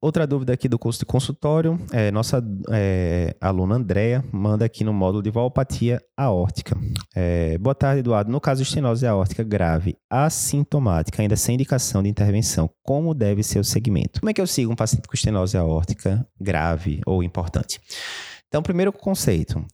Outra dúvida aqui do curso de consultório, é, nossa é, aluna Andréa manda aqui no módulo de valvopatia aórtica. É, boa tarde, Eduardo. No caso de estenose aórtica grave, assintomática, ainda sem indicação de intervenção, como deve ser o segmento? Como é que eu sigo um paciente com estenose aórtica grave ou importante? Então, primeiro conceito,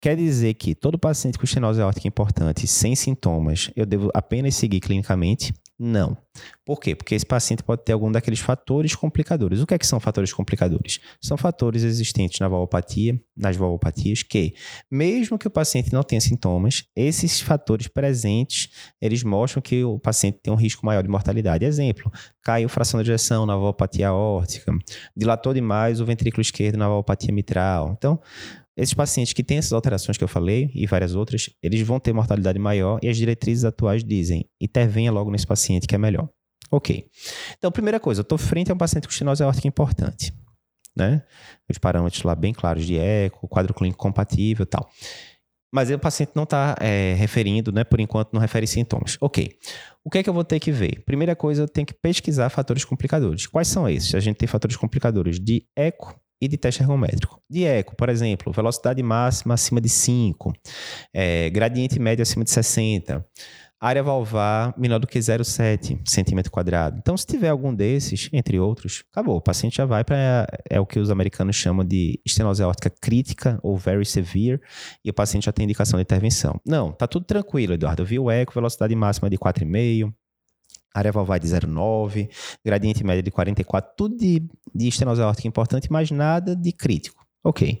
Quer dizer que todo paciente com estenose aórtica importante, sem sintomas, eu devo apenas seguir clinicamente? Não. Por quê? Porque esse paciente pode ter algum daqueles fatores complicadores. O que é que são fatores complicadores? São fatores existentes na valvopatia, nas valvopatias, que, mesmo que o paciente não tenha sintomas, esses fatores presentes, eles mostram que o paciente tem um risco maior de mortalidade. Exemplo, caiu fração de ejeção na valvopatia aórtica, dilatou demais o ventrículo esquerdo na valvopatia mitral. Então, esses pacientes que têm essas alterações que eu falei e várias outras, eles vão ter mortalidade maior e as diretrizes atuais dizem intervenha logo nesse paciente que é melhor. Ok. Então, primeira coisa, eu estou frente a um paciente com estenose aórtica importante. Né? Os parâmetros lá bem claros de eco, quadro clínico compatível e tal. Mas o paciente não está é, referindo, né? Por enquanto não refere sintomas. Ok. O que é que eu vou ter que ver? Primeira coisa, eu tenho que pesquisar fatores complicadores. Quais são esses? A gente tem fatores complicadores de eco e de teste ergométrico. De eco, por exemplo, velocidade máxima acima de 5, é, gradiente médio acima de 60, área valvar menor do que 0,7 centímetro quadrado. Então, se tiver algum desses, entre outros, acabou. O paciente já vai para é o que os americanos chamam de estenose aórtica crítica ou very severe e o paciente já tem indicação de intervenção. Não, tá tudo tranquilo, Eduardo. Eu vi o eco, velocidade máxima de 4,5, área valvar de 0,9, gradiente médio de 44, tudo de, de estenose aórtica importante, mas nada de crítico. Ok.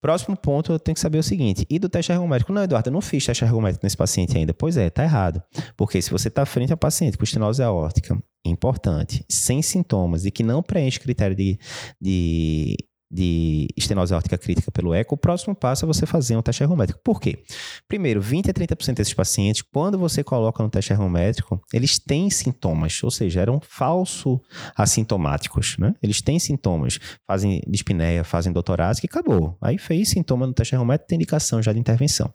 Próximo ponto, eu tenho que saber o seguinte: e do teste ergométrico? Não, Eduardo, eu não fiz teste ergométrico nesse paciente ainda. Pois é, tá errado. Porque se você está frente a paciente com estenose aórtica importante, sem sintomas e que não preenche critério de, de de estenose aórtica crítica pelo eco, o próximo passo é você fazer um teste ergométrico. Por quê? Primeiro, 20 a 30% desses pacientes, quando você coloca no teste ergométrico, eles têm sintomas, ou seja, eram falso assintomáticos, né? Eles têm sintomas, fazem dispneia, fazem doutorase, que acabou. Aí fez sintoma no teste ergométrico, tem indicação já de intervenção.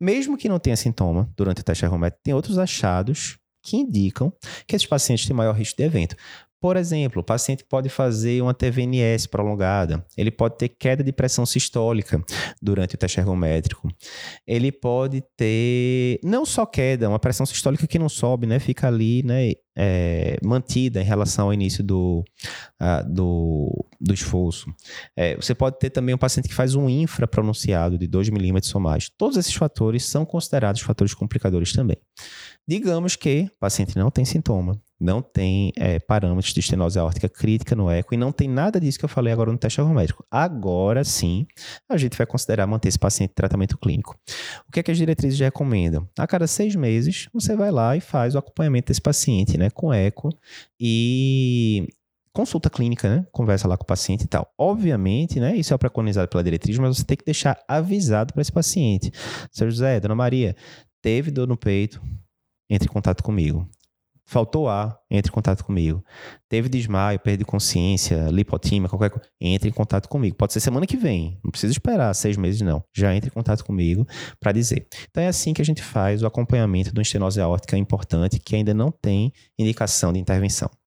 Mesmo que não tenha sintoma durante o teste ergométrico, tem outros achados que indicam que esses pacientes têm maior risco de evento. Por exemplo, o paciente pode fazer uma TVNS prolongada, ele pode ter queda de pressão sistólica durante o teste ergométrico, ele pode ter não só queda, uma pressão sistólica que não sobe, né, fica ali, né, é, mantida em relação ao início do, do, do esforço. É, você pode ter também um paciente que faz um infra pronunciado de 2 milímetros ou mais. Todos esses fatores são considerados fatores complicadores também. Digamos que o paciente não tem sintoma, não tem é, parâmetros de estenose aórtica crítica no eco e não tem nada disso que eu falei agora no teste ergométrico. Agora sim, a gente vai considerar manter esse paciente em tratamento clínico. O que, é que as diretrizes recomendam? A cada seis meses, você vai lá e faz o acompanhamento desse paciente, né, com eco e consulta clínica, né? Conversa lá com o paciente e tal. Obviamente, né? Isso é preconizado pela diretriz, mas você tem que deixar avisado para esse paciente. Seu José, Dona Maria, teve dor no peito, entre em contato comigo. Faltou ar, entre em contato comigo. Teve desmaio, perda de consciência, lipotímia, qualquer coisa, entre em contato comigo. Pode ser semana que vem, não precisa esperar seis meses, não. Já entre em contato comigo para dizer. Então é assim que a gente faz o acompanhamento de uma estenose aórtica importante que ainda não tem indicação de intervenção.